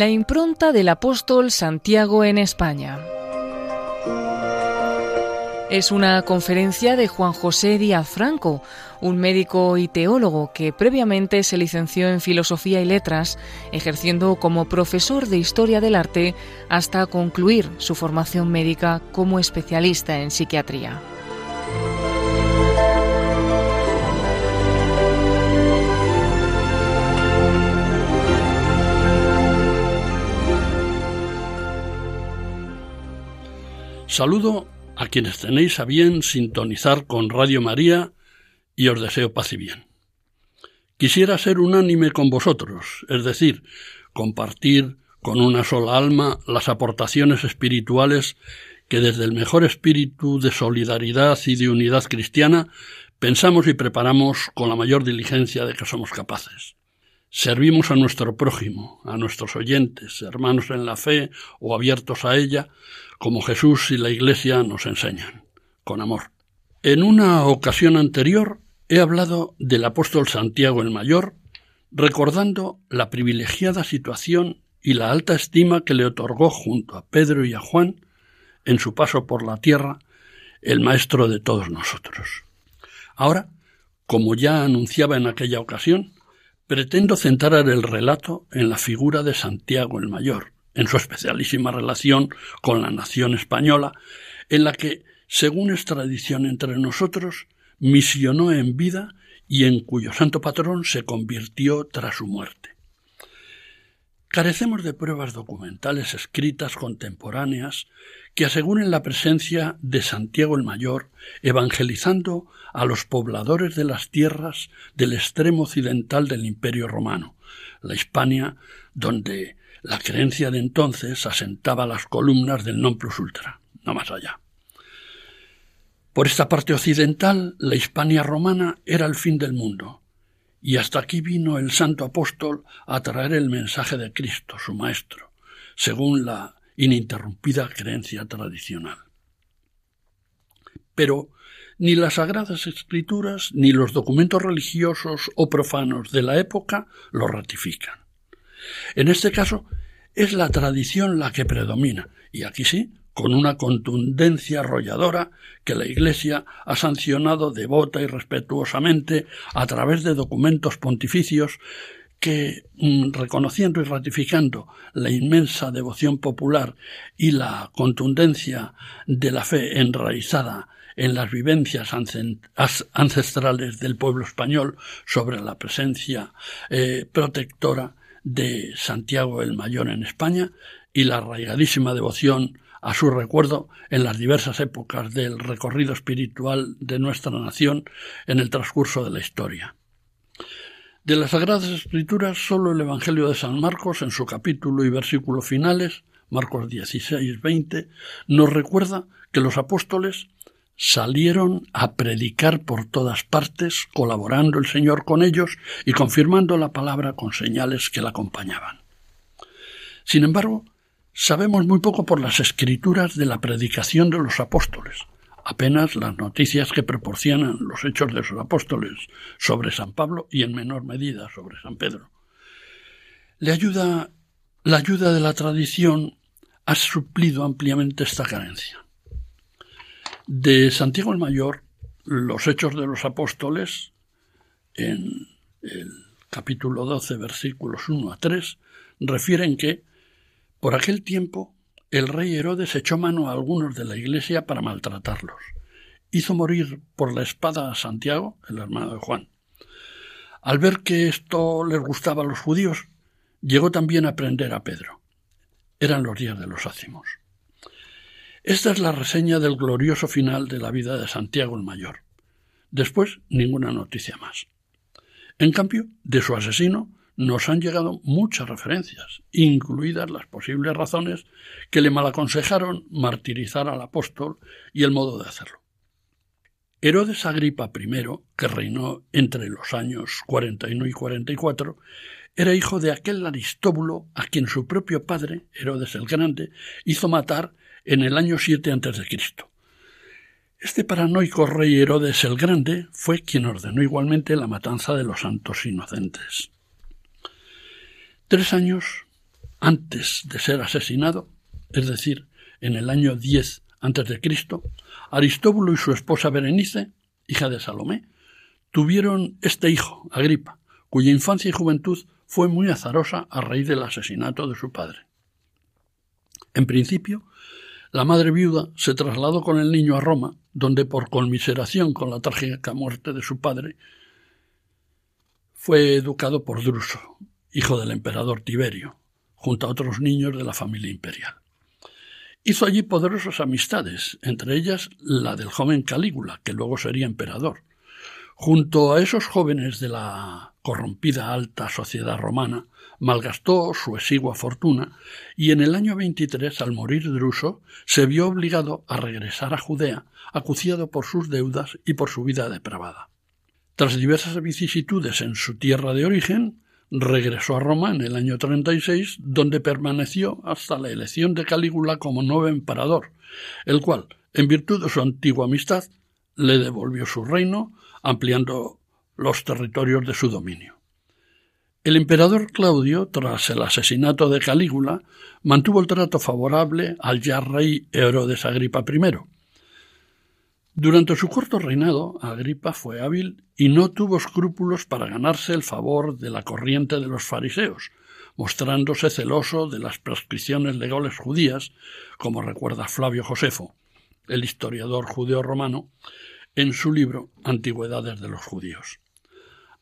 La impronta del apóstol Santiago en España. Es una conferencia de Juan José Díaz Franco, un médico y teólogo que previamente se licenció en Filosofía y Letras, ejerciendo como profesor de Historia del Arte hasta concluir su formación médica como especialista en psiquiatría. Saludo a quienes tenéis a bien sintonizar con Radio María y os deseo paz y bien. Quisiera ser unánime con vosotros, es decir, compartir con una sola alma las aportaciones espirituales que desde el mejor espíritu de solidaridad y de unidad cristiana pensamos y preparamos con la mayor diligencia de que somos capaces. Servimos a nuestro prójimo, a nuestros oyentes, hermanos en la fe o abiertos a ella, como Jesús y la Iglesia nos enseñan, con amor. En una ocasión anterior he hablado del apóstol Santiago el Mayor, recordando la privilegiada situación y la alta estima que le otorgó junto a Pedro y a Juan, en su paso por la tierra, el Maestro de todos nosotros. Ahora, como ya anunciaba en aquella ocasión, pretendo centrar el relato en la figura de Santiago el Mayor, en su especialísima relación con la nación española, en la que, según es tradición entre nosotros, misionó en vida y en cuyo santo patrón se convirtió tras su muerte. Carecemos de pruebas documentales escritas contemporáneas que aseguren la presencia de Santiago el Mayor evangelizando a los pobladores de las tierras del extremo occidental del Imperio romano, la Hispania, donde la creencia de entonces asentaba las columnas del non plus ultra, no más allá. Por esta parte occidental, la Hispania romana era el fin del mundo, y hasta aquí vino el santo apóstol a traer el mensaje de Cristo, su Maestro, según la ininterrumpida creencia tradicional. Pero ni las sagradas escrituras ni los documentos religiosos o profanos de la época lo ratifican. En este caso, es la tradición la que predomina, y aquí sí, con una contundencia arrolladora que la Iglesia ha sancionado devota y respetuosamente a través de documentos pontificios que, mm, reconociendo y ratificando la inmensa devoción popular y la contundencia de la fe enraizada en las vivencias ancestrales del pueblo español sobre la presencia eh, protectora de Santiago el Mayor en España y la arraigadísima devoción a su recuerdo en las diversas épocas del recorrido espiritual de nuestra nación en el transcurso de la historia. De las Sagradas Escrituras, solo el Evangelio de San Marcos, en su capítulo y versículo finales, Marcos 16, 20, nos recuerda que los apóstoles salieron a predicar por todas partes, colaborando el Señor con ellos y confirmando la palabra con señales que la acompañaban. Sin embargo, sabemos muy poco por las escrituras de la predicación de los apóstoles, apenas las noticias que proporcionan los hechos de sus apóstoles sobre San Pablo y en menor medida sobre San Pedro. La ayuda de la tradición ha suplido ampliamente esta carencia. De Santiago el Mayor, los Hechos de los Apóstoles, en el capítulo 12, versículos 1 a 3, refieren que, por aquel tiempo, el rey Herodes echó mano a algunos de la iglesia para maltratarlos. Hizo morir por la espada a Santiago, el hermano de Juan. Al ver que esto les gustaba a los judíos, llegó también a prender a Pedro. Eran los días de los ácimos. Esta es la reseña del glorioso final de la vida de Santiago el Mayor. Después, ninguna noticia más. En cambio, de su asesino nos han llegado muchas referencias, incluidas las posibles razones que le malaconsejaron martirizar al apóstol y el modo de hacerlo. Herodes Agripa I, que reinó entre los años 41 y 44, era hijo de aquel Aristóbulo a quien su propio padre, Herodes el Grande, hizo matar en el año 7 a.C. Este paranoico rey Herodes el Grande fue quien ordenó igualmente la matanza de los santos inocentes. Tres años antes de ser asesinado, es decir, en el año 10 antes de Cristo, Aristóbulo y su esposa Berenice, hija de Salomé, tuvieron este hijo, Agripa, cuya infancia y juventud fue muy azarosa a raíz del asesinato de su padre. En principio, la madre viuda se trasladó con el niño a Roma, donde por conmiseración con la trágica muerte de su padre, fue educado por Druso, hijo del emperador Tiberio, junto a otros niños de la familia imperial. Hizo allí poderosas amistades, entre ellas la del joven Calígula, que luego sería emperador. Junto a esos jóvenes de la corrompida alta sociedad romana, malgastó su exigua fortuna y en el año 23, al morir Druso, se vio obligado a regresar a Judea, acuciado por sus deudas y por su vida depravada. Tras diversas vicisitudes en su tierra de origen, regresó a Roma en el año 36, donde permaneció hasta la elección de Calígula como nuevo emperador, el cual, en virtud de su antigua amistad, le devolvió su reino, ampliando los territorios de su dominio. El emperador Claudio, tras el asesinato de Calígula, mantuvo el trato favorable al ya rey Herodes Agripa I. Durante su corto reinado, Agripa fue hábil y no tuvo escrúpulos para ganarse el favor de la corriente de los fariseos, mostrándose celoso de las prescripciones legales judías, como recuerda Flavio Josefo, el historiador judeo-romano, en su libro Antigüedades de los judíos.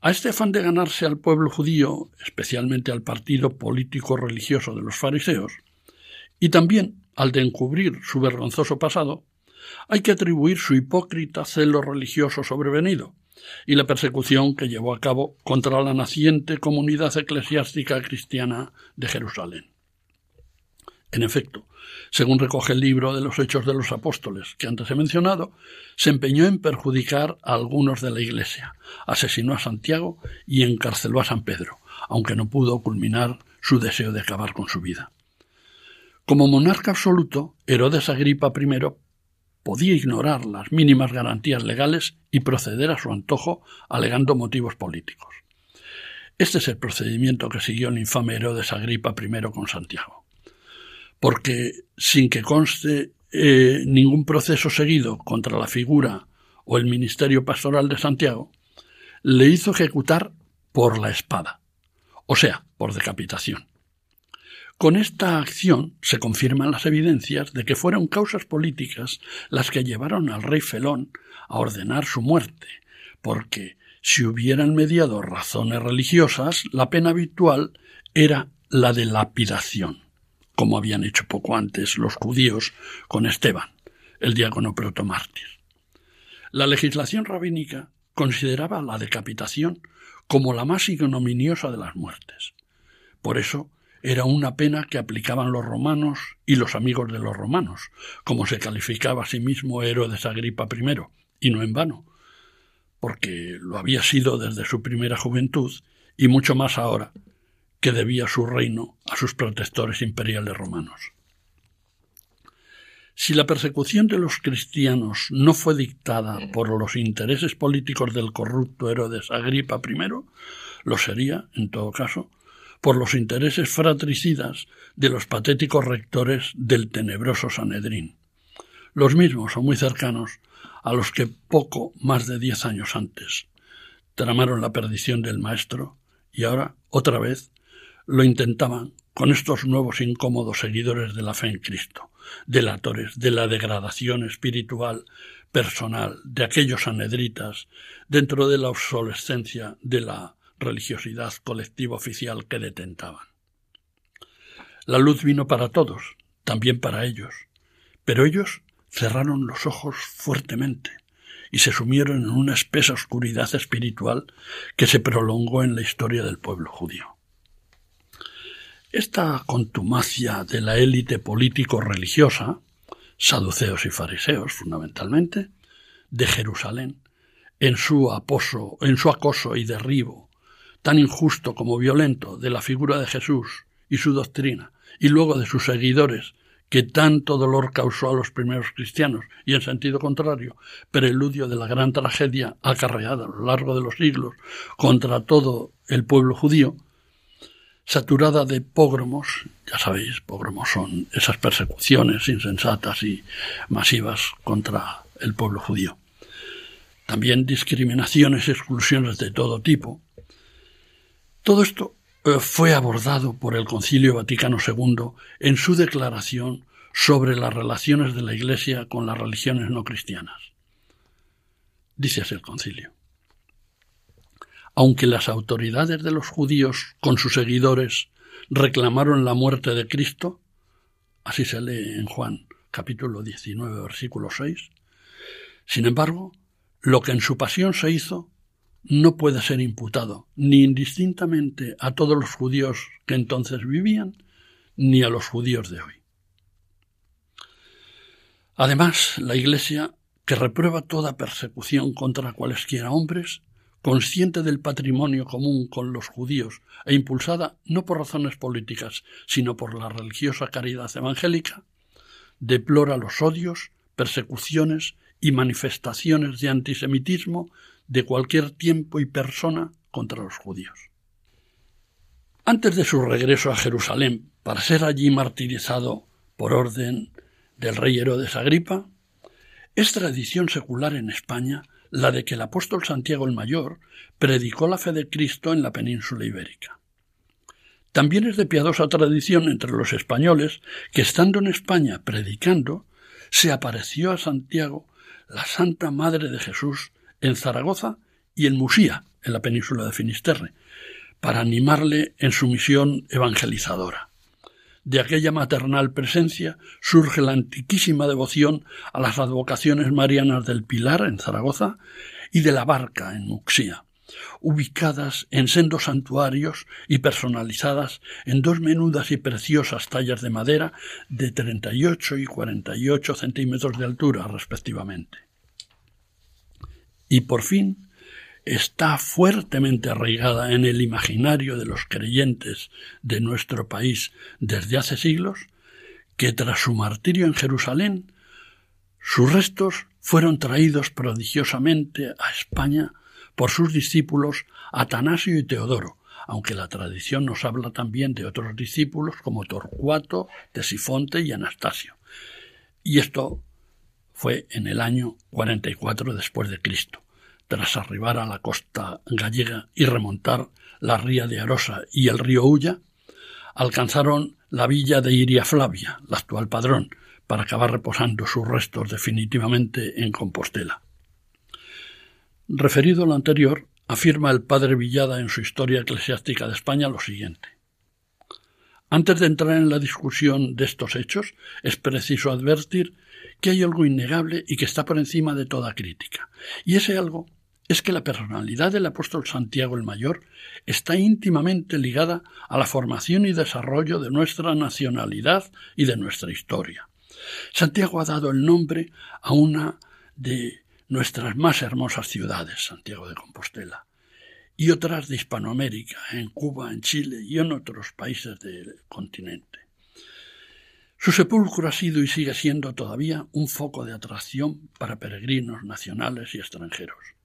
A este afán de ganarse al pueblo judío, especialmente al partido político religioso de los fariseos, y también al de encubrir su vergonzoso pasado, hay que atribuir su hipócrita celo religioso sobrevenido y la persecución que llevó a cabo contra la naciente comunidad eclesiástica cristiana de Jerusalén. En efecto, según recoge el libro de los Hechos de los Apóstoles que antes he mencionado, se empeñó en perjudicar a algunos de la Iglesia, asesinó a Santiago y encarceló a San Pedro, aunque no pudo culminar su deseo de acabar con su vida. Como monarca absoluto, Herodes Agripa I podía ignorar las mínimas garantías legales y proceder a su antojo alegando motivos políticos. Este es el procedimiento que siguió el infame Herodes Agripa I con Santiago porque sin que conste eh, ningún proceso seguido contra la figura o el ministerio pastoral de Santiago, le hizo ejecutar por la espada, o sea, por decapitación. Con esta acción se confirman las evidencias de que fueron causas políticas las que llevaron al rey Felón a ordenar su muerte, porque si hubieran mediado razones religiosas, la pena habitual era la de lapidación como habían hecho poco antes los judíos con Esteban, el diácono protomártir. La legislación rabínica consideraba la decapitación como la más ignominiosa de las muertes. Por eso era una pena que aplicaban los romanos y los amigos de los romanos, como se calificaba a sí mismo Herodes Agripa I, y no en vano, porque lo había sido desde su primera juventud y mucho más ahora que debía su reino a sus protectores imperiales romanos. Si la persecución de los cristianos no fue dictada por los intereses políticos del corrupto Herodes Agripa I, lo sería, en todo caso, por los intereses fratricidas de los patéticos rectores del tenebroso Sanedrín, los mismos o muy cercanos a los que poco más de diez años antes tramaron la perdición del Maestro y ahora, otra vez, lo intentaban con estos nuevos incómodos seguidores de la fe en Cristo, delatores de la degradación espiritual personal de aquellos anedritas dentro de la obsolescencia de la religiosidad colectiva oficial que detentaban. La luz vino para todos, también para ellos, pero ellos cerraron los ojos fuertemente y se sumieron en una espesa oscuridad espiritual que se prolongó en la historia del pueblo judío. Esta contumacia de la élite político-religiosa, saduceos y fariseos fundamentalmente, de Jerusalén, en su, aposo, en su acoso y derribo, tan injusto como violento, de la figura de Jesús y su doctrina, y luego de sus seguidores, que tanto dolor causó a los primeros cristianos, y en sentido contrario, preludio de la gran tragedia acarreada a lo largo de los siglos contra todo el pueblo judío, saturada de pogromos, ya sabéis, pogromos son esas persecuciones insensatas y masivas contra el pueblo judío. También discriminaciones y exclusiones de todo tipo. Todo esto eh, fue abordado por el Concilio Vaticano II en su declaración sobre las relaciones de la Iglesia con las religiones no cristianas. Dice así el concilio aunque las autoridades de los judíos con sus seguidores reclamaron la muerte de Cristo, así se lee en Juan capítulo 19 versículo 6, sin embargo, lo que en su pasión se hizo no puede ser imputado ni indistintamente a todos los judíos que entonces vivían, ni a los judíos de hoy. Además, la Iglesia, que reprueba toda persecución contra cualesquiera hombres, consciente del patrimonio común con los judíos e impulsada no por razones políticas, sino por la religiosa caridad evangélica, deplora los odios, persecuciones y manifestaciones de antisemitismo de cualquier tiempo y persona contra los judíos. Antes de su regreso a Jerusalén para ser allí martirizado por orden del rey Herodes Agripa, es tradición secular en España la de que el apóstol Santiago el Mayor predicó la fe de Cristo en la península ibérica. También es de piadosa tradición entre los españoles que estando en España predicando, se apareció a Santiago la Santa Madre de Jesús en Zaragoza y en Musía, en la península de Finisterre, para animarle en su misión evangelizadora. De aquella maternal presencia surge la antiquísima devoción a las advocaciones marianas del Pilar en Zaragoza y de la Barca en Muxía, ubicadas en sendos santuarios y personalizadas en dos menudas y preciosas tallas de madera de 38 y 48 centímetros de altura respectivamente. Y por fin, está fuertemente arraigada en el imaginario de los creyentes de nuestro país desde hace siglos, que tras su martirio en Jerusalén, sus restos fueron traídos prodigiosamente a España por sus discípulos Atanasio y Teodoro, aunque la tradición nos habla también de otros discípulos como Torcuato, Tesifonte y Anastasio. Y esto fue en el año 44 después de Cristo tras arribar a la costa gallega y remontar la ría de Arosa y el río Ulla, alcanzaron la villa de Iria Flavia, la actual padrón, para acabar reposando sus restos definitivamente en Compostela. Referido lo anterior, afirma el padre Villada en su Historia Eclesiástica de España lo siguiente. Antes de entrar en la discusión de estos hechos, es preciso advertir que hay algo innegable y que está por encima de toda crítica. Y ese algo es que la personalidad del apóstol Santiago el Mayor está íntimamente ligada a la formación y desarrollo de nuestra nacionalidad y de nuestra historia. Santiago ha dado el nombre a una de nuestras más hermosas ciudades, Santiago de Compostela, y otras de Hispanoamérica, en Cuba, en Chile y en otros países del continente. Su sepulcro ha sido y sigue siendo todavía un foco de atracción para peregrinos nacionales y extranjeros.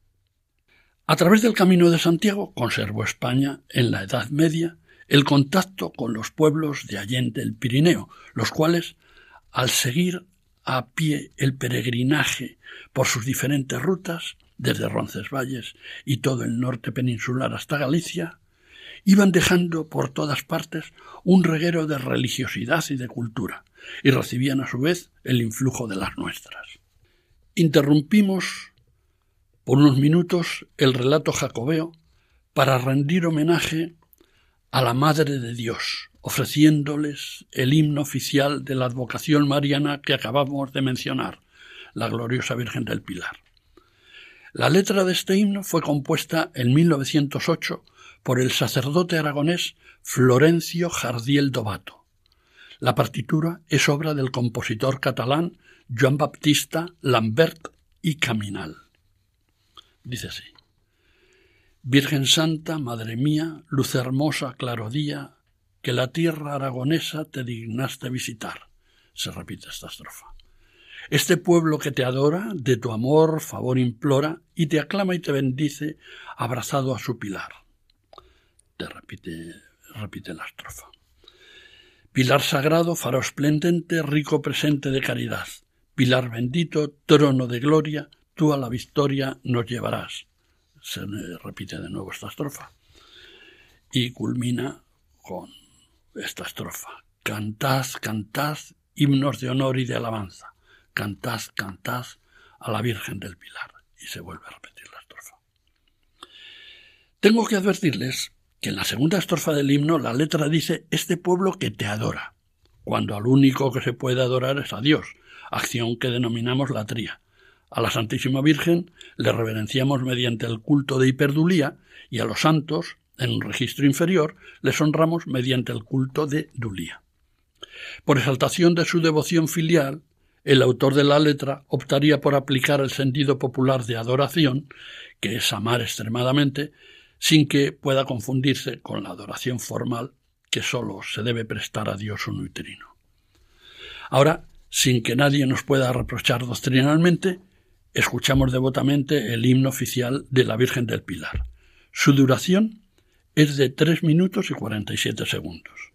A través del Camino de Santiago conservó España, en la Edad Media, el contacto con los pueblos de Allende el Pirineo, los cuales, al seguir a pie el peregrinaje por sus diferentes rutas, desde Roncesvalles y todo el norte peninsular hasta Galicia, iban dejando por todas partes un reguero de religiosidad y de cultura, y recibían a su vez el influjo de las nuestras. Interrumpimos por unos minutos el relato jacobeo para rendir homenaje a la Madre de Dios, ofreciéndoles el himno oficial de la advocación mariana que acabamos de mencionar, la gloriosa Virgen del Pilar. La letra de este himno fue compuesta en 1908 por el sacerdote aragonés Florencio Jardiel Dovato. La partitura es obra del compositor catalán Joan Baptista Lambert y Caminal. Dice así. Virgen Santa, Madre mía, luz hermosa, claro día, que la tierra aragonesa te dignaste visitar. Se repite esta estrofa. Este pueblo que te adora, de tu amor favor implora, y te aclama y te bendice, abrazado a su pilar. Te repite repite la estrofa. Pilar sagrado, faro esplendente, rico presente de caridad. Pilar bendito, trono de gloria, tú a la victoria nos llevarás. Se repite de nuevo esta estrofa. Y culmina con esta estrofa. Cantad, cantad, himnos de honor y de alabanza. Cantad, cantad a la Virgen del Pilar. Y se vuelve a repetir la estrofa. Tengo que advertirles que en la segunda estrofa del himno la letra dice este pueblo que te adora, cuando al único que se puede adorar es a Dios, acción que denominamos la tría. A la Santísima Virgen le reverenciamos mediante el culto de hiperdulía y a los santos, en un registro inferior, les honramos mediante el culto de dulía. Por exaltación de su devoción filial, el autor de la letra optaría por aplicar el sentido popular de adoración, que es amar extremadamente, sin que pueda confundirse con la adoración formal que sólo se debe prestar a Dios uterino. Ahora, sin que nadie nos pueda reprochar doctrinalmente, escuchamos devotamente el himno oficial de la Virgen del Pilar. Su duración es de tres minutos y cuarenta y siete segundos.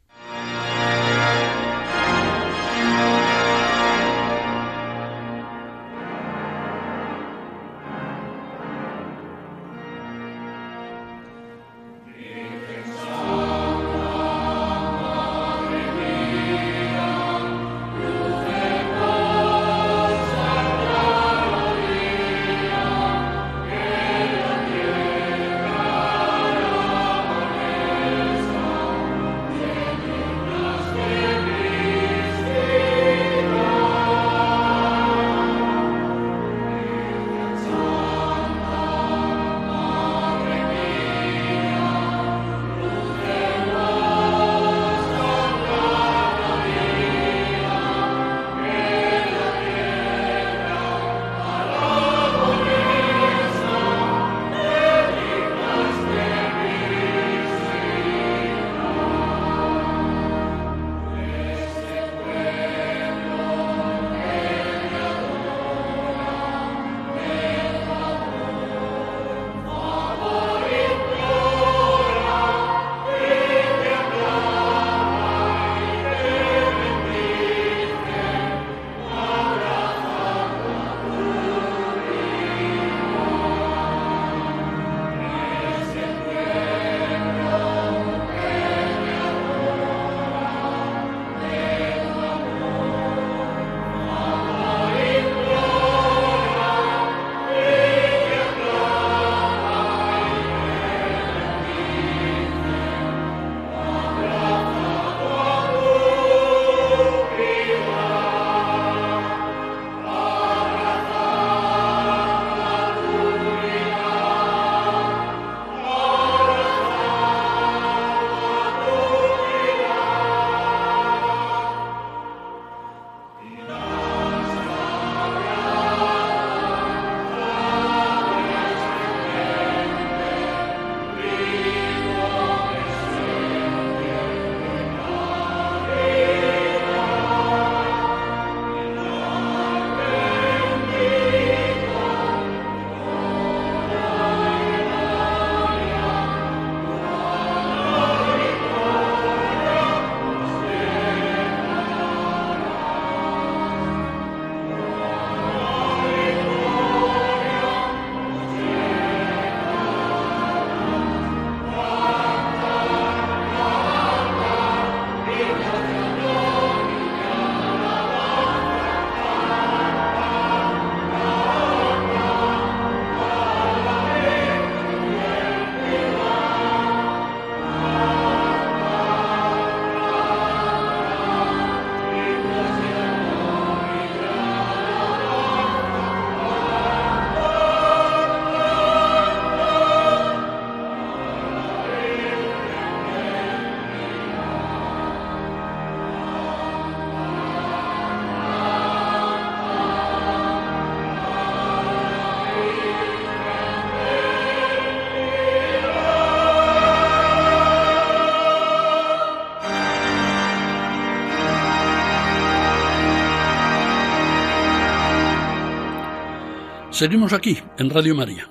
Seguimos aquí, en Radio María.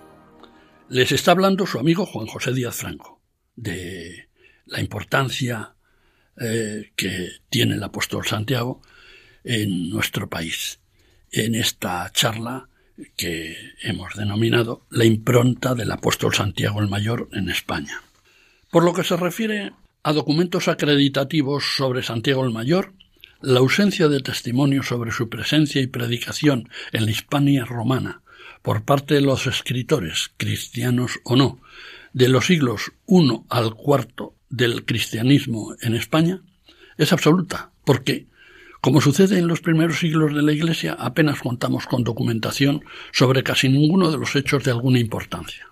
Les está hablando su amigo Juan José Díaz Franco, de la importancia eh, que tiene el apóstol Santiago en nuestro país. En esta charla que hemos denominado la impronta del apóstol Santiago el Mayor en España. Por lo que se refiere a documentos acreditativos sobre Santiago el Mayor, la ausencia de testimonios sobre su presencia y predicación en la Hispania romana por parte de los escritores, cristianos o no, de los siglos I al IV del cristianismo en España es absoluta, porque, como sucede en los primeros siglos de la Iglesia, apenas contamos con documentación sobre casi ninguno de los hechos de alguna importancia.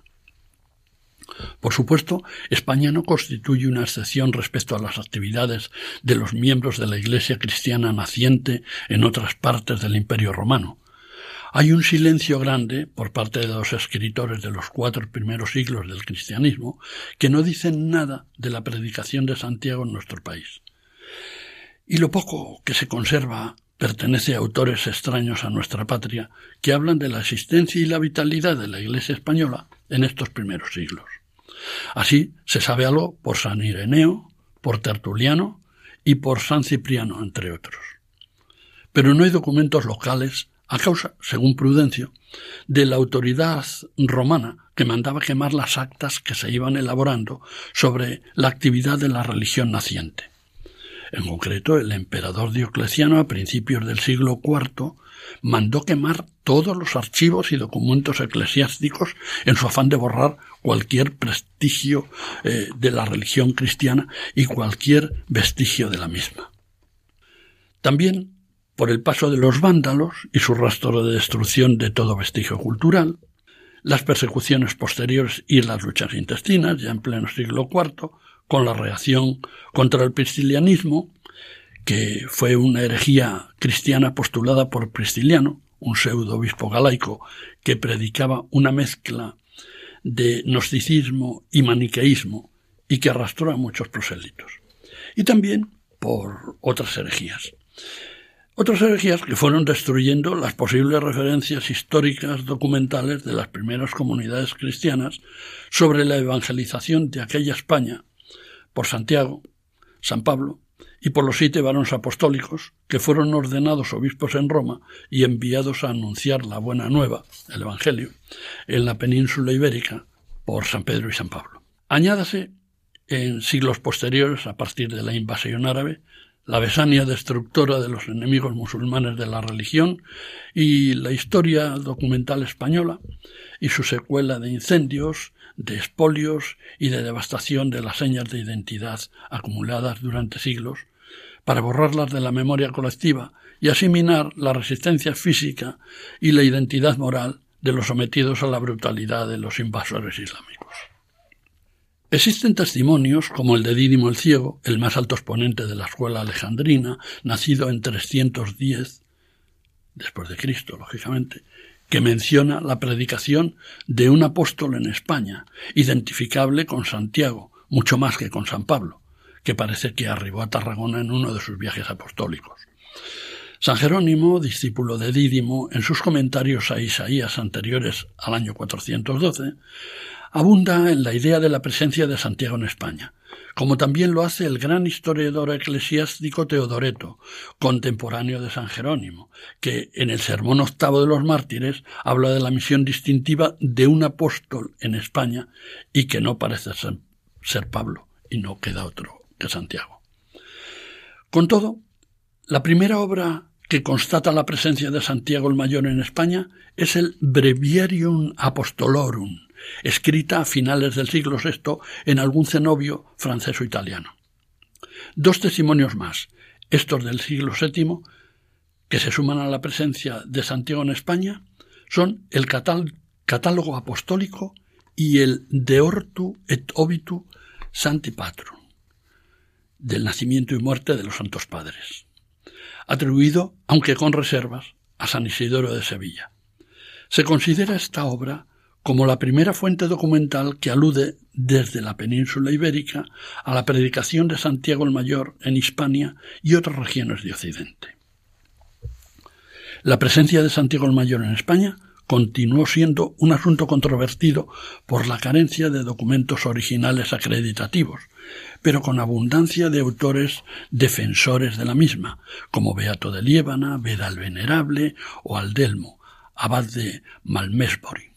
Por supuesto, España no constituye una excepción respecto a las actividades de los miembros de la Iglesia cristiana naciente en otras partes del Imperio romano. Hay un silencio grande por parte de los escritores de los cuatro primeros siglos del cristianismo que no dicen nada de la predicación de Santiago en nuestro país. Y lo poco que se conserva pertenece a autores extraños a nuestra patria que hablan de la existencia y la vitalidad de la Iglesia española en estos primeros siglos. Así se sabe algo por San Ireneo, por Tertuliano y por San Cipriano, entre otros. Pero no hay documentos locales a causa, según Prudencio, de la autoridad romana que mandaba quemar las actas que se iban elaborando sobre la actividad de la religión naciente. En concreto, el emperador Diocleciano a principios del siglo IV mandó quemar todos los archivos y documentos eclesiásticos en su afán de borrar cualquier prestigio eh, de la religión cristiana y cualquier vestigio de la misma. También por el paso de los vándalos y su rastro de destrucción de todo vestigio cultural, las persecuciones posteriores y las luchas intestinas, ya en pleno siglo IV, con la reacción contra el priscilianismo, que fue una herejía cristiana postulada por Prisciliano, un pseudo obispo galaico que predicaba una mezcla de gnosticismo y maniqueísmo y que arrastró a muchos prosélitos. Y también por otras herejías. Otras herejías que fueron destruyendo las posibles referencias históricas documentales de las primeras comunidades cristianas sobre la evangelización de aquella España por Santiago, San Pablo y por los siete varones apostólicos que fueron ordenados obispos en Roma y enviados a anunciar la buena nueva, el Evangelio, en la península ibérica por San Pedro y San Pablo. Añádase en siglos posteriores, a partir de la invasión árabe, la besania destructora de los enemigos musulmanes de la religión y la historia documental española y su secuela de incendios, de espolios y de devastación de las señas de identidad acumuladas durante siglos, para borrarlas de la memoria colectiva y asimilar la resistencia física y la identidad moral de los sometidos a la brutalidad de los invasores islámicos. Existen testimonios como el de Dídimo el Ciego, el más alto exponente de la escuela alejandrina, nacido en 310 después de Cristo, lógicamente, que menciona la predicación de un apóstol en España, identificable con Santiago, mucho más que con San Pablo, que parece que arribó a Tarragona en uno de sus viajes apostólicos. San Jerónimo, discípulo de Dídimo, en sus comentarios a Isaías anteriores al año 412, abunda en la idea de la presencia de Santiago en España, como también lo hace el gran historiador eclesiástico Teodoreto, contemporáneo de San Jerónimo, que en el Sermón octavo de los mártires habla de la misión distintiva de un apóstol en España y que no parece ser, ser Pablo y no queda otro que Santiago. Con todo, la primera obra que constata la presencia de Santiago el Mayor en España es el Breviarium Apostolorum, escrita a finales del siglo VI en algún cenobio francés o italiano. Dos testimonios más, estos del siglo VII, que se suman a la presencia de Santiago en España, son el catálogo apostólico y el De Ortu et Obitu Santi Patrum, del nacimiento y muerte de los Santos Padres, atribuido, aunque con reservas, a San Isidoro de Sevilla. Se considera esta obra como la primera fuente documental que alude desde la península ibérica a la predicación de Santiago el Mayor en Hispania y otras regiones de Occidente. La presencia de Santiago el Mayor en España continuó siendo un asunto controvertido por la carencia de documentos originales acreditativos, pero con abundancia de autores defensores de la misma, como Beato de Liébana, Beda el Venerable o Aldelmo, abad de Malmesbury.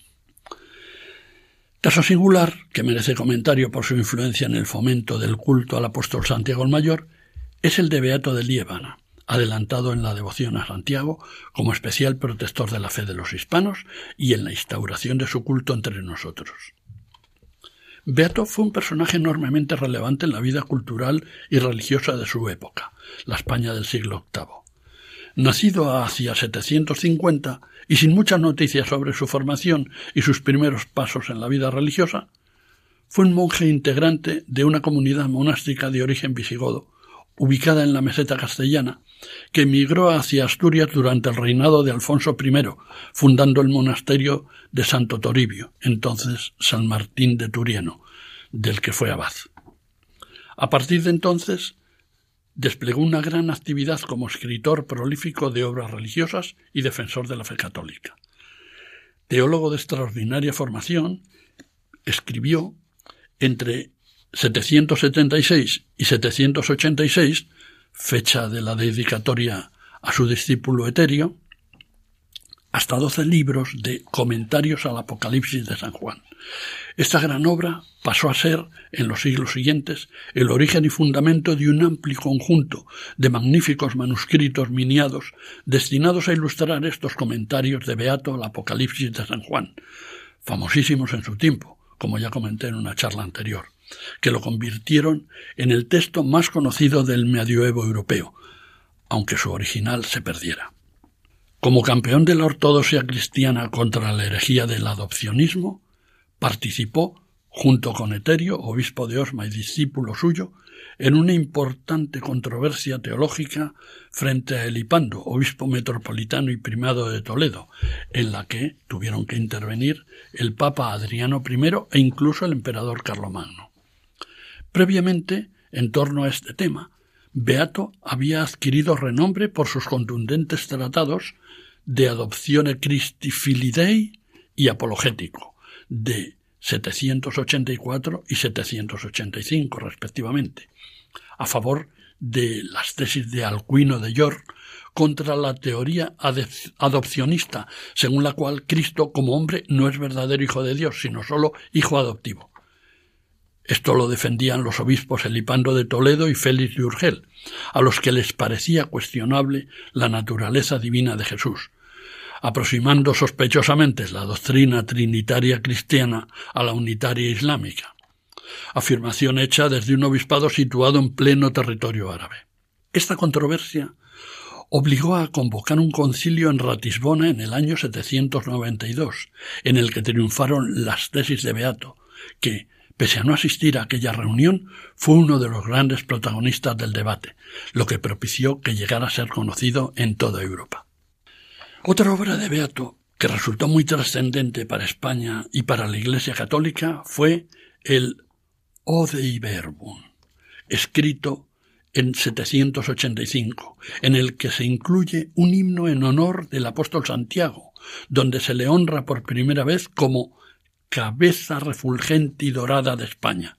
Caso singular, que merece comentario por su influencia en el fomento del culto al apóstol Santiago el Mayor, es el de Beato de Liébana, adelantado en la devoción a Santiago como especial protector de la fe de los hispanos y en la instauración de su culto entre nosotros. Beato fue un personaje enormemente relevante en la vida cultural y religiosa de su época, la España del siglo VIII. Nacido hacia 750 y sin muchas noticias sobre su formación y sus primeros pasos en la vida religiosa, fue un monje integrante de una comunidad monástica de origen visigodo, ubicada en la meseta castellana, que emigró hacia Asturias durante el reinado de Alfonso I, fundando el monasterio de Santo Toribio, entonces San Martín de Turieno, del que fue abad. A partir de entonces, desplegó una gran actividad como escritor prolífico de obras religiosas y defensor de la fe católica. Teólogo de extraordinaria formación, escribió entre 776 y 786 fecha de la dedicatoria a su discípulo Eterio, hasta doce libros de comentarios al Apocalipsis de San Juan. Esta gran obra pasó a ser, en los siglos siguientes, el origen y fundamento de un amplio conjunto de magníficos manuscritos miniados destinados a ilustrar estos comentarios de Beato al Apocalipsis de San Juan, famosísimos en su tiempo, como ya comenté en una charla anterior que lo convirtieron en el texto más conocido del medioevo europeo, aunque su original se perdiera. Como campeón de la ortodoxia cristiana contra la herejía del adopcionismo, participó, junto con Eterio, obispo de Osma y discípulo suyo, en una importante controversia teológica frente a Elipando, obispo metropolitano y primado de Toledo, en la que tuvieron que intervenir el Papa Adriano I e incluso el emperador Carlomagno. Previamente, en torno a este tema, Beato había adquirido renombre por sus contundentes tratados de Adoptione Christi Filidei y Apologético, de 784 y 785 respectivamente, a favor de las tesis de Alcuino de York contra la teoría adopcionista, según la cual Cristo como hombre no es verdadero hijo de Dios, sino solo hijo adoptivo. Esto lo defendían los obispos Elipando de Toledo y Félix de Urgel, a los que les parecía cuestionable la naturaleza divina de Jesús, aproximando sospechosamente la doctrina trinitaria cristiana a la unitaria islámica, afirmación hecha desde un obispado situado en pleno territorio árabe. Esta controversia obligó a convocar un concilio en Ratisbona en el año 792, en el que triunfaron las tesis de Beato, que, pese a no asistir a aquella reunión, fue uno de los grandes protagonistas del debate, lo que propició que llegara a ser conocido en toda Europa. Otra obra de Beato que resultó muy trascendente para España y para la Iglesia católica fue el Ode Verbum, escrito en 785, en el que se incluye un himno en honor del apóstol Santiago, donde se le honra por primera vez como cabeza refulgente y dorada de España,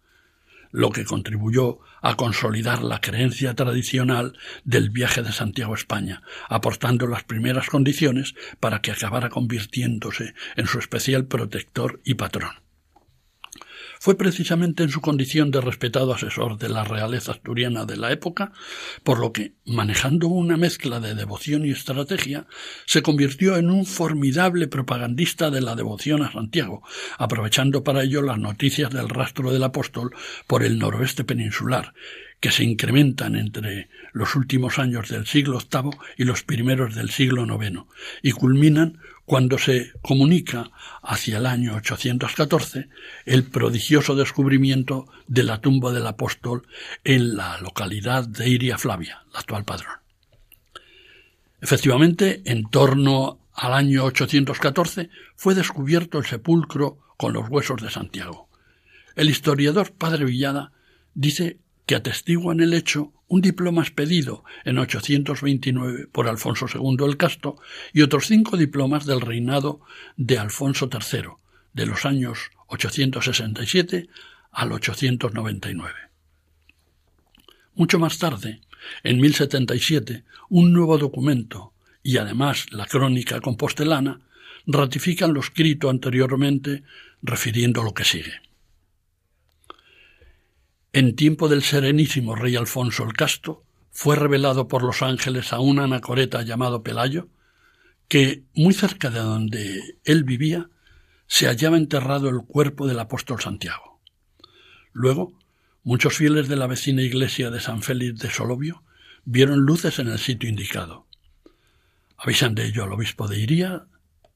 lo que contribuyó a consolidar la creencia tradicional del viaje de Santiago a España, aportando las primeras condiciones para que acabara convirtiéndose en su especial protector y patrón. Fue precisamente en su condición de respetado asesor de la realeza asturiana de la época, por lo que, manejando una mezcla de devoción y estrategia, se convirtió en un formidable propagandista de la devoción a Santiago, aprovechando para ello las noticias del rastro del apóstol por el noroeste peninsular, que se incrementan entre los últimos años del siglo VIII y los primeros del siglo IX, y culminan cuando se comunica hacia el año 814 el prodigioso descubrimiento de la tumba del apóstol en la localidad de Iria Flavia, la actual padrón. Efectivamente, en torno al año 814 fue descubierto el sepulcro con los huesos de Santiago. El historiador Padre Villada dice que atestiguan el hecho un diploma expedido en 829 por Alfonso II el Casto y otros cinco diplomas del reinado de Alfonso III, de los años 867 al 899. Mucho más tarde, en 1077, un nuevo documento y además la crónica compostelana ratifican lo escrito anteriormente refiriendo lo que sigue. En tiempo del serenísimo rey Alfonso el Casto, fue revelado por los ángeles a un anacoreta llamado Pelayo, que, muy cerca de donde él vivía, se hallaba enterrado el cuerpo del apóstol Santiago. Luego, muchos fieles de la vecina iglesia de San Félix de Solovio vieron luces en el sitio indicado. Avisan de ello al obispo de Iría,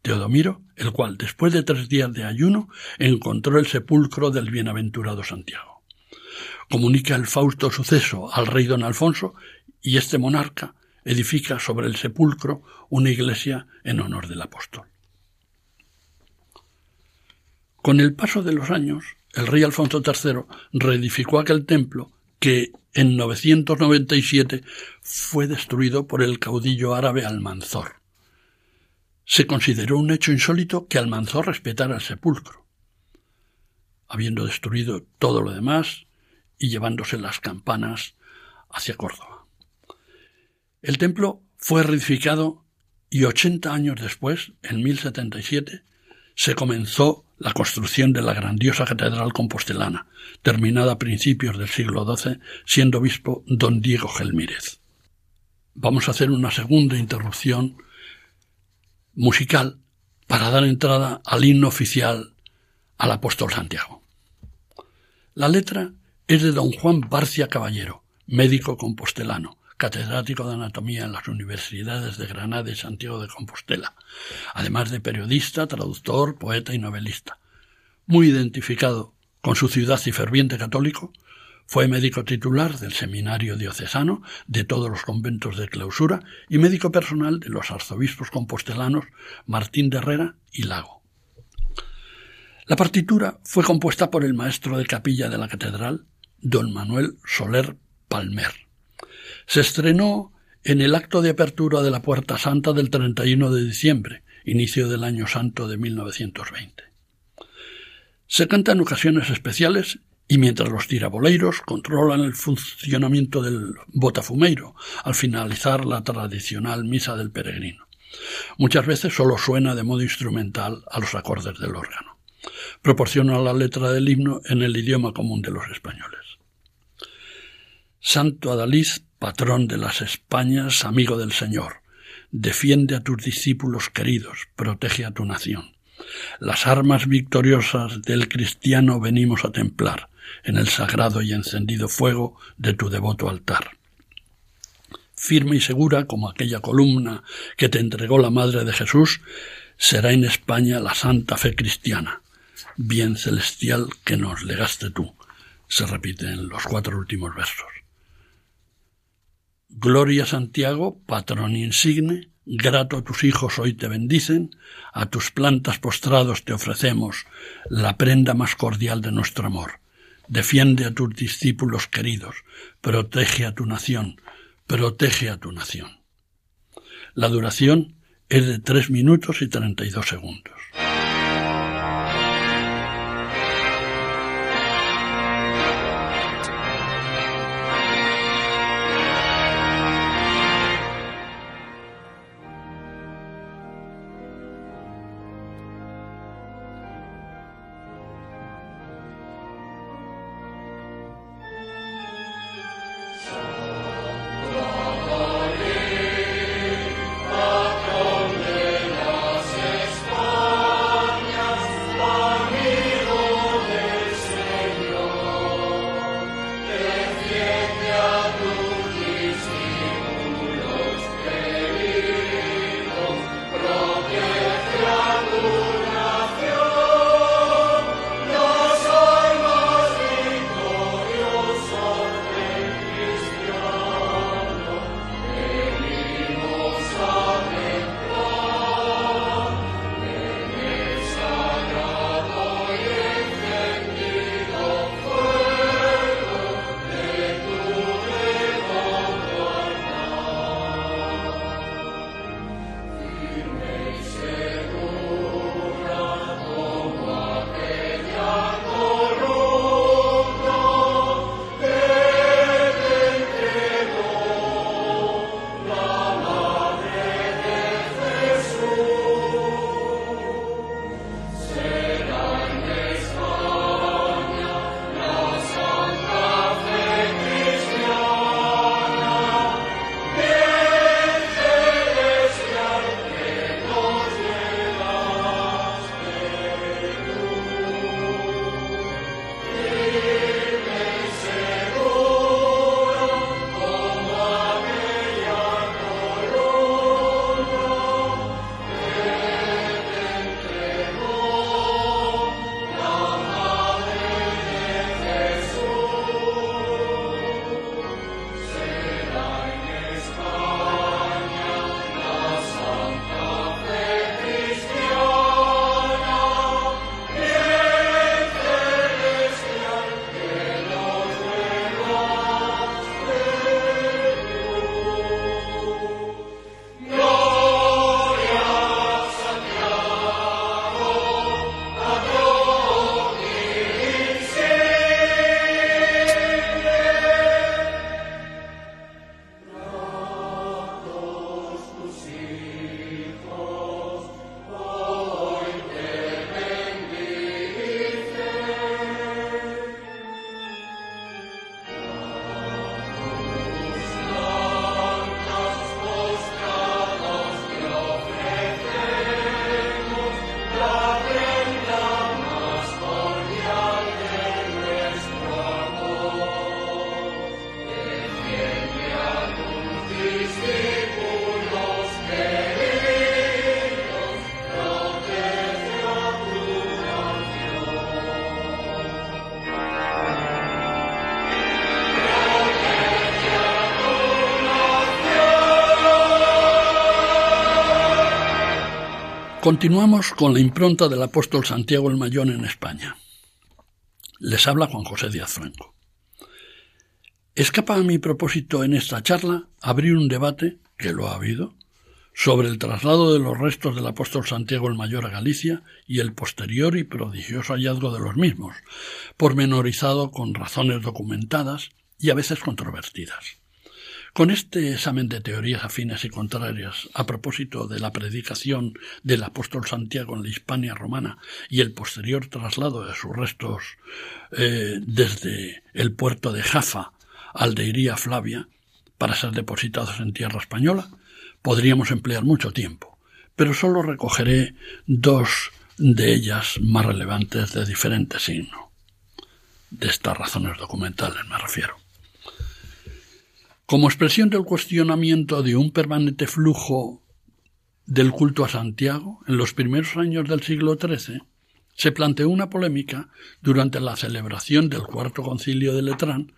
Teodomiro, el cual, después de tres días de ayuno, encontró el sepulcro del bienaventurado Santiago. Comunica el fausto suceso al rey don Alfonso y este monarca edifica sobre el sepulcro una iglesia en honor del apóstol. Con el paso de los años, el rey Alfonso III reedificó aquel templo que en 997 fue destruido por el caudillo árabe Almanzor. Se consideró un hecho insólito que Almanzor respetara el sepulcro. Habiendo destruido todo lo demás y llevándose las campanas hacia Córdoba. El templo fue reedificado y ochenta años después, en 1077, se comenzó la construcción de la grandiosa catedral compostelana, terminada a principios del siglo XII, siendo obispo don Diego Gelmírez. Vamos a hacer una segunda interrupción musical para dar entrada al himno oficial al apóstol Santiago. La letra es de don Juan Barcia Caballero, médico compostelano, catedrático de anatomía en las universidades de Granada y Santiago de Compostela, además de periodista, traductor, poeta y novelista. Muy identificado con su ciudad y ferviente católico, fue médico titular del Seminario Diocesano, de todos los conventos de clausura y médico personal de los arzobispos compostelanos Martín de Herrera y Lago. La partitura fue compuesta por el maestro de capilla de la catedral, don Manuel Soler Palmer. Se estrenó en el acto de apertura de la Puerta Santa del 31 de diciembre, inicio del año santo de 1920. Se canta en ocasiones especiales y mientras los tiraboleiros controlan el funcionamiento del botafumeiro al finalizar la tradicional misa del peregrino. Muchas veces solo suena de modo instrumental a los acordes del órgano. Proporciona la letra del himno en el idioma común de los españoles. Santo Adalid, patrón de las Españas, amigo del Señor, defiende a tus discípulos queridos, protege a tu nación. Las armas victoriosas del cristiano venimos a templar en el sagrado y encendido fuego de tu devoto altar. Firme y segura como aquella columna que te entregó la Madre de Jesús, será en España la santa fe cristiana, bien celestial que nos legaste tú. Se repite en los cuatro últimos versos. Gloria Santiago, patrón insigne, grato a tus hijos hoy te bendicen, a tus plantas postrados te ofrecemos la prenda más cordial de nuestro amor. Defiende a tus discípulos queridos, protege a tu nación, protege a tu nación. La duración es de tres minutos y treinta y dos segundos. Continuamos con la impronta del apóstol Santiago el Mayor en España. Les habla Juan José Díaz Franco. Escapa a mi propósito en esta charla abrir un debate, que lo ha habido, sobre el traslado de los restos del apóstol Santiago el Mayor a Galicia y el posterior y prodigioso hallazgo de los mismos, pormenorizado con razones documentadas y a veces controvertidas. Con este examen de teorías afines y contrarias a propósito de la predicación del apóstol Santiago en la Hispania romana y el posterior traslado de sus restos eh, desde el puerto de Jaffa al de Iría Flavia para ser depositados en tierra española, podríamos emplear mucho tiempo, pero solo recogeré dos de ellas más relevantes de diferente signo. De estas razones documentales me refiero. Como expresión del cuestionamiento de un permanente flujo del culto a Santiago, en los primeros años del siglo XIII, se planteó una polémica durante la celebración del Cuarto Concilio de Letrán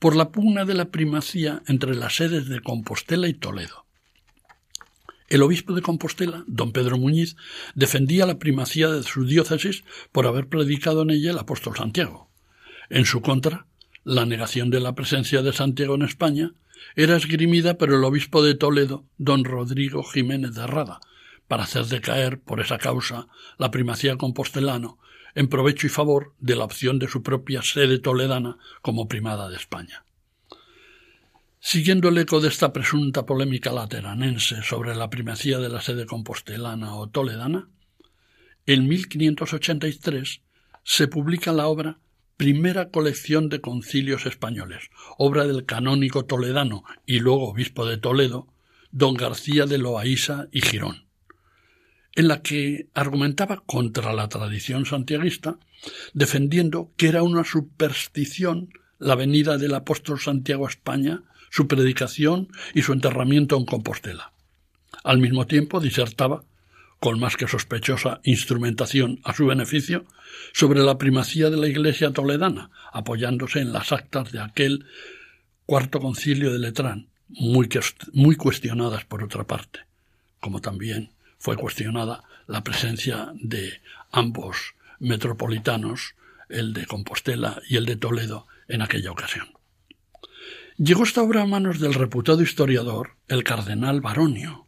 por la pugna de la primacía entre las sedes de Compostela y Toledo. El obispo de Compostela, don Pedro Muñiz, defendía la primacía de su diócesis por haber predicado en ella el apóstol Santiago. En su contra, la negación de la presencia de Santiago en España era esgrimida por el obispo de Toledo, don Rodrigo Jiménez de Rada, para hacer decaer, por esa causa, la primacía compostelano, en provecho y favor de la opción de su propia sede toledana como primada de España. Siguiendo el eco de esta presunta polémica lateranense sobre la primacía de la sede compostelana o toledana, en 1583 se publica la obra primera colección de concilios españoles, obra del canónico toledano y luego obispo de Toledo, don García de Loaísa y Girón, en la que argumentaba contra la tradición santiaguista, defendiendo que era una superstición la venida del apóstol Santiago a España, su predicación y su enterramiento en Compostela. Al mismo tiempo disertaba con más que sospechosa instrumentación a su beneficio, sobre la primacía de la Iglesia toledana, apoyándose en las actas de aquel cuarto concilio de Letrán, muy, muy cuestionadas por otra parte, como también fue cuestionada la presencia de ambos metropolitanos, el de Compostela y el de Toledo, en aquella ocasión. Llegó esta obra a manos del reputado historiador, el cardenal Baronio,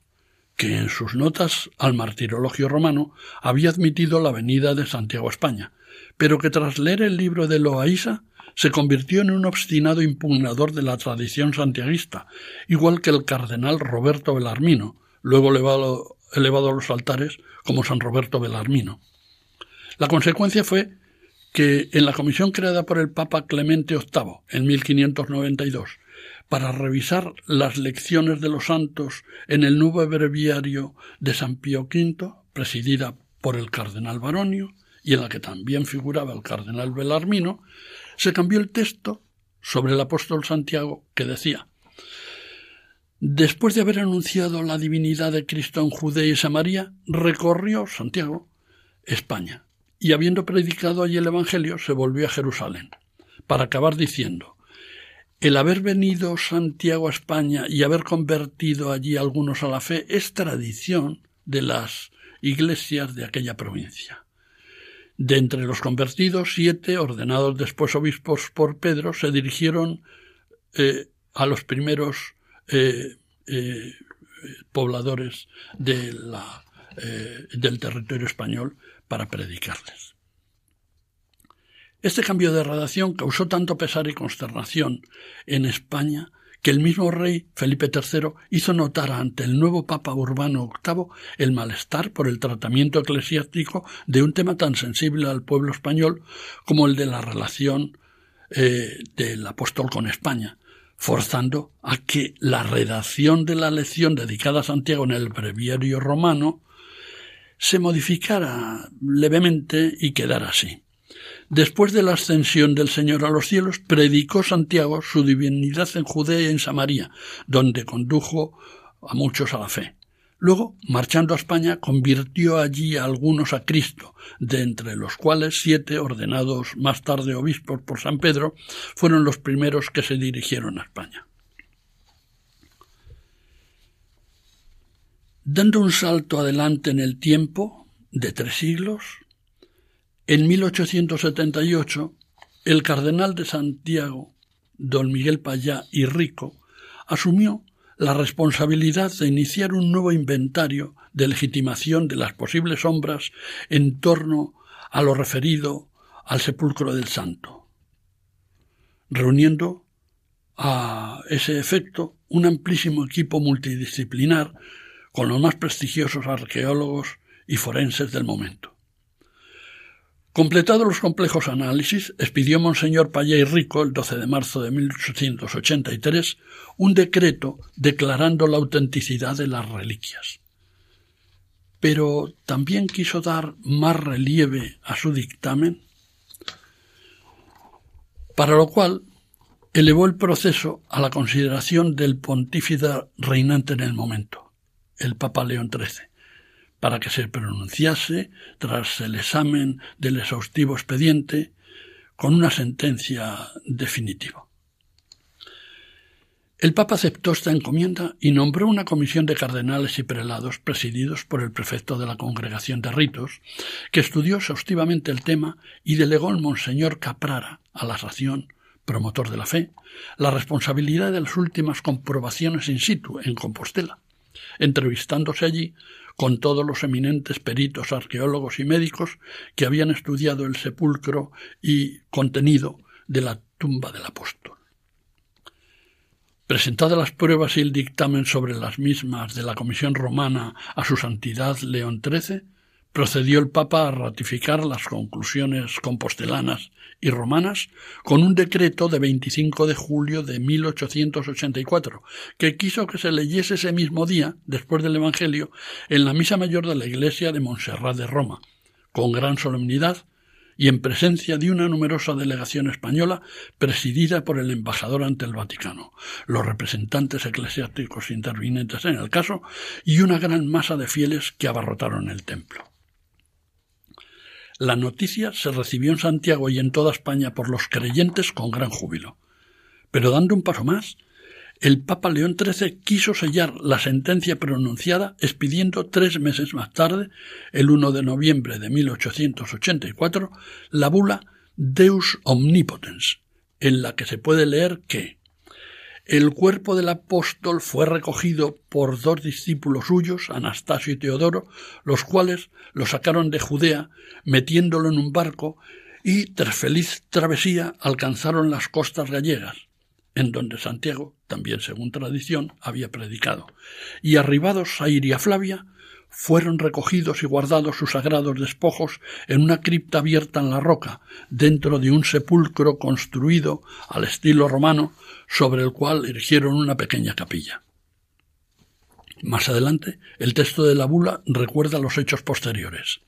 que en sus notas al martirologio romano había admitido la venida de Santiago a España, pero que tras leer el libro de Loaísa se convirtió en un obstinado impugnador de la tradición santiaguista, igual que el cardenal Roberto Belarmino, luego elevado, elevado a los altares como San Roberto Belarmino. La consecuencia fue que en la comisión creada por el Papa Clemente VIII en 1592 para revisar las lecciones de los santos en el nuevo breviario de San Pío V, presidida por el cardenal Baronio, y en la que también figuraba el cardenal Belarmino, se cambió el texto sobre el apóstol Santiago que decía Después de haber anunciado la divinidad de Cristo en Judea y Samaria, recorrió Santiago España, y habiendo predicado allí el Evangelio, se volvió a Jerusalén, para acabar diciendo el haber venido Santiago a España y haber convertido allí algunos a la fe es tradición de las iglesias de aquella provincia. De entre los convertidos, siete, ordenados después obispos por Pedro, se dirigieron eh, a los primeros eh, eh, pobladores de la, del territorio español para predicarles. Este cambio de redacción causó tanto pesar y consternación en España que el mismo rey Felipe III hizo notar ante el nuevo Papa Urbano VIII el malestar por el tratamiento eclesiástico de un tema tan sensible al pueblo español como el de la relación eh, del apóstol con España, forzando a que la redacción de la lección dedicada a Santiago en el breviario romano se modificara levemente y quedara así. Después de la ascensión del Señor a los cielos, predicó Santiago su divinidad en Judea y en Samaria, donde condujo a muchos a la fe. Luego, marchando a España, convirtió allí a algunos a Cristo, de entre los cuales siete, ordenados más tarde obispos por San Pedro, fueron los primeros que se dirigieron a España. Dando un salto adelante en el tiempo, de tres siglos, en 1878 el cardenal de Santiago, don Miguel Payá y Rico, asumió la responsabilidad de iniciar un nuevo inventario de legitimación de las posibles obras en torno a lo referido al sepulcro del santo, reuniendo a ese efecto un amplísimo equipo multidisciplinar con los más prestigiosos arqueólogos y forenses del momento. Completados los complejos análisis, expidió Monseñor Payá y Rico el 12 de marzo de 1883 un decreto declarando la autenticidad de las reliquias. Pero también quiso dar más relieve a su dictamen, para lo cual elevó el proceso a la consideración del pontífice reinante en el momento, el Papa León XIII, para que se pronunciase, tras el examen del exhaustivo expediente, con una sentencia definitiva. El Papa aceptó esta encomienda y nombró una comisión de cardenales y prelados presididos por el prefecto de la Congregación de Ritos, que estudió exhaustivamente el tema y delegó al Monseñor Caprara a la ración promotor de la fe, la responsabilidad de las últimas comprobaciones in situ en Compostela, entrevistándose allí con todos los eminentes peritos, arqueólogos y médicos que habían estudiado el sepulcro y contenido de la tumba del apóstol. Presentadas las pruebas y el dictamen sobre las mismas de la Comisión Romana a su Santidad León XIII, procedió el Papa a ratificar las conclusiones compostelanas y romanas con un decreto de 25 de julio de 1884, que quiso que se leyese ese mismo día, después del Evangelio, en la misa mayor de la iglesia de Montserrat de Roma, con gran solemnidad y en presencia de una numerosa delegación española presidida por el embajador ante el Vaticano, los representantes eclesiásticos intervinientes en el caso y una gran masa de fieles que abarrotaron el templo. La noticia se recibió en Santiago y en toda España por los creyentes con gran júbilo. Pero dando un paso más, el Papa León XIII quiso sellar la sentencia pronunciada expidiendo tres meses más tarde, el 1 de noviembre de 1884, la bula Deus Omnipotens, en la que se puede leer que el cuerpo del apóstol fue recogido por dos discípulos suyos, Anastasio y Teodoro, los cuales lo sacaron de Judea, metiéndolo en un barco, y tras feliz travesía alcanzaron las costas gallegas, en donde Santiago, también según tradición, había predicado. Y arribados a Iria Flavia, fueron recogidos y guardados sus sagrados despojos en una cripta abierta en la roca, dentro de un sepulcro construido al estilo romano, sobre el cual erigieron una pequeña capilla. Más adelante, el texto de la bula recuerda los hechos posteriores.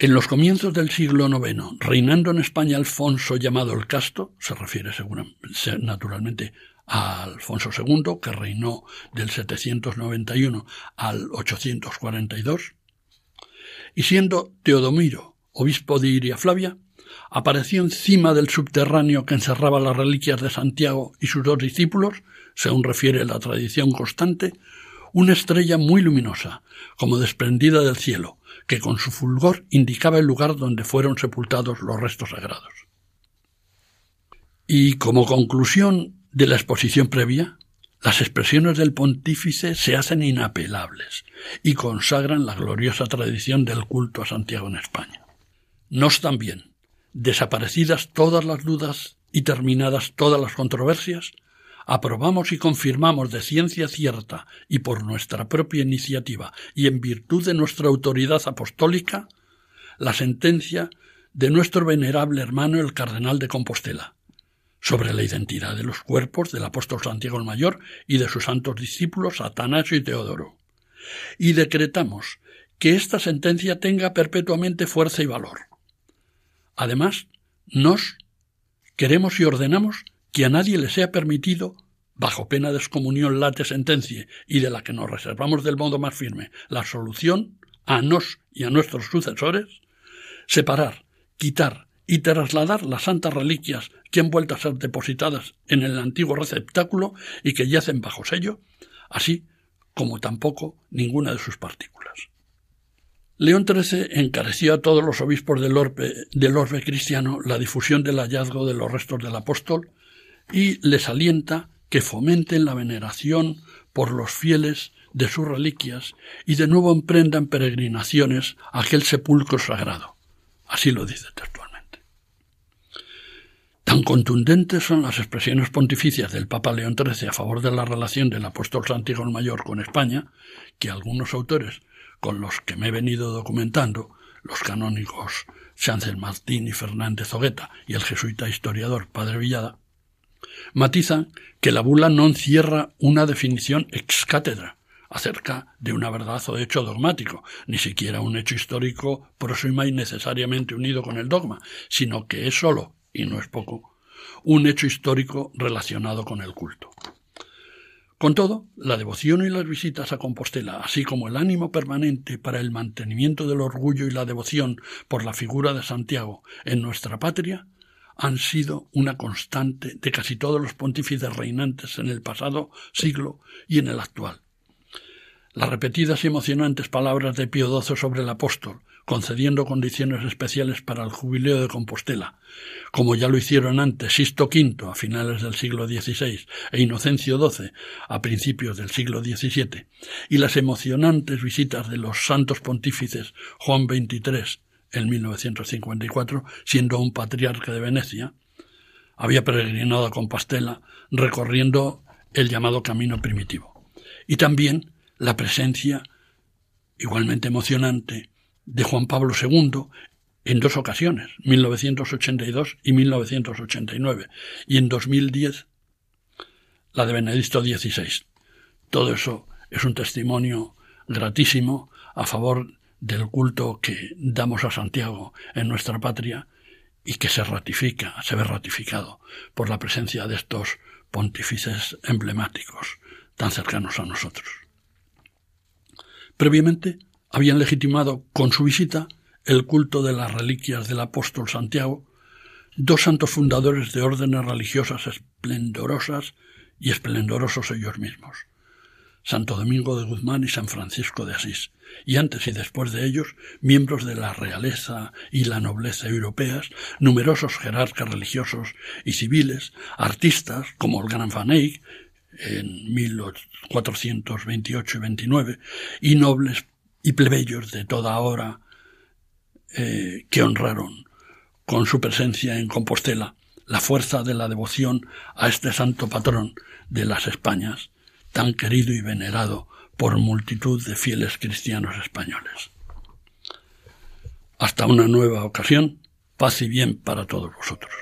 En los comienzos del siglo IX, reinando en España Alfonso llamado el Casto, se refiere naturalmente a Alfonso II, que reinó del 791 al 842, y siendo Teodomiro obispo de Iria Flavia, apareció encima del subterráneo que encerraba las reliquias de Santiago y sus dos discípulos, según refiere la tradición constante, una estrella muy luminosa, como desprendida del cielo, que con su fulgor indicaba el lugar donde fueron sepultados los restos sagrados. Y como conclusión de la exposición previa, las expresiones del pontífice se hacen inapelables y consagran la gloriosa tradición del culto a Santiago en España. Nos también, desaparecidas todas las dudas y terminadas todas las controversias, aprobamos y confirmamos de ciencia cierta y por nuestra propia iniciativa y en virtud de nuestra autoridad apostólica la sentencia de nuestro venerable hermano el cardenal de Compostela sobre la identidad de los cuerpos del apóstol Santiago el Mayor y de sus santos discípulos Atanasio y Teodoro. Y decretamos que esta sentencia tenga perpetuamente fuerza y valor. Además, nos queremos y ordenamos que a nadie le sea permitido, bajo pena de excomunión late sentencia y de la que nos reservamos del modo más firme la solución, a nos y a nuestros sucesores, separar, quitar y trasladar las santas reliquias que han vuelto a ser depositadas en el antiguo receptáculo y que yacen bajo sello, así como tampoco ninguna de sus partículas. León XIII encareció a todos los obispos del orbe, del orbe cristiano la difusión del hallazgo de los restos del apóstol y les alienta que fomenten la veneración por los fieles de sus reliquias y de nuevo emprendan peregrinaciones a aquel sepulcro sagrado. Así lo dice textualmente. Tan contundentes son las expresiones pontificias del Papa León XIII a favor de la relación del apóstol Santiago el Mayor con España, que algunos autores con los que me he venido documentando, los canónigos Sánchez Martín y Fernández Zogueta y el jesuita historiador Padre Villada, matizan que la bula no encierra una definición ex cátedra acerca de una verdad o hecho dogmático, ni siquiera un hecho histórico próximo y necesariamente unido con el dogma, sino que es sólo, y no es poco, un hecho histórico relacionado con el culto. Con todo, la devoción y las visitas a Compostela, así como el ánimo permanente para el mantenimiento del orgullo y la devoción por la figura de Santiago en nuestra patria, han sido una constante de casi todos los pontífices reinantes en el pasado siglo y en el actual. Las repetidas y emocionantes palabras de Pío XII sobre el apóstol, concediendo condiciones especiales para el jubileo de Compostela, como ya lo hicieron antes Sisto V a finales del siglo XVI e Inocencio XII a principios del siglo XVII, y las emocionantes visitas de los santos pontífices Juan XXIII en 1954, siendo un patriarca de Venecia, había peregrinado a Compostela recorriendo el llamado camino primitivo. Y también la presencia, igualmente emocionante, de Juan Pablo II en dos ocasiones, 1982 y 1989, y en 2010 la de Benedicto XVI. Todo eso es un testimonio gratísimo a favor del culto que damos a Santiago en nuestra patria y que se ratifica, se ve ratificado por la presencia de estos pontífices emblemáticos tan cercanos a nosotros. Previamente, habían legitimado con su visita el culto de las reliquias del apóstol Santiago, dos santos fundadores de órdenes religiosas esplendorosas y esplendorosos ellos mismos, Santo Domingo de Guzmán y San Francisco de Asís, y antes y después de ellos miembros de la realeza y la nobleza europeas, numerosos jerarcas religiosos y civiles, artistas como el Gran Van Eyck en 1428 y 29, y nobles y plebeyos de toda hora eh, que honraron con su presencia en Compostela la fuerza de la devoción a este santo patrón de las Españas, tan querido y venerado por multitud de fieles cristianos españoles. Hasta una nueva ocasión, paz y bien para todos vosotros.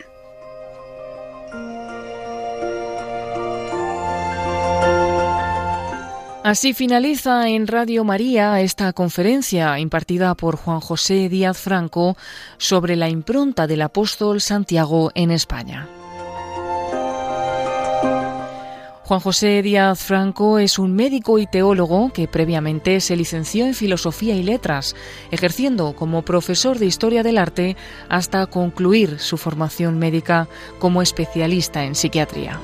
Así finaliza en Radio María esta conferencia impartida por Juan José Díaz Franco sobre la impronta del apóstol Santiago en España. Juan José Díaz Franco es un médico y teólogo que previamente se licenció en Filosofía y Letras, ejerciendo como profesor de Historia del Arte hasta concluir su formación médica como especialista en psiquiatría.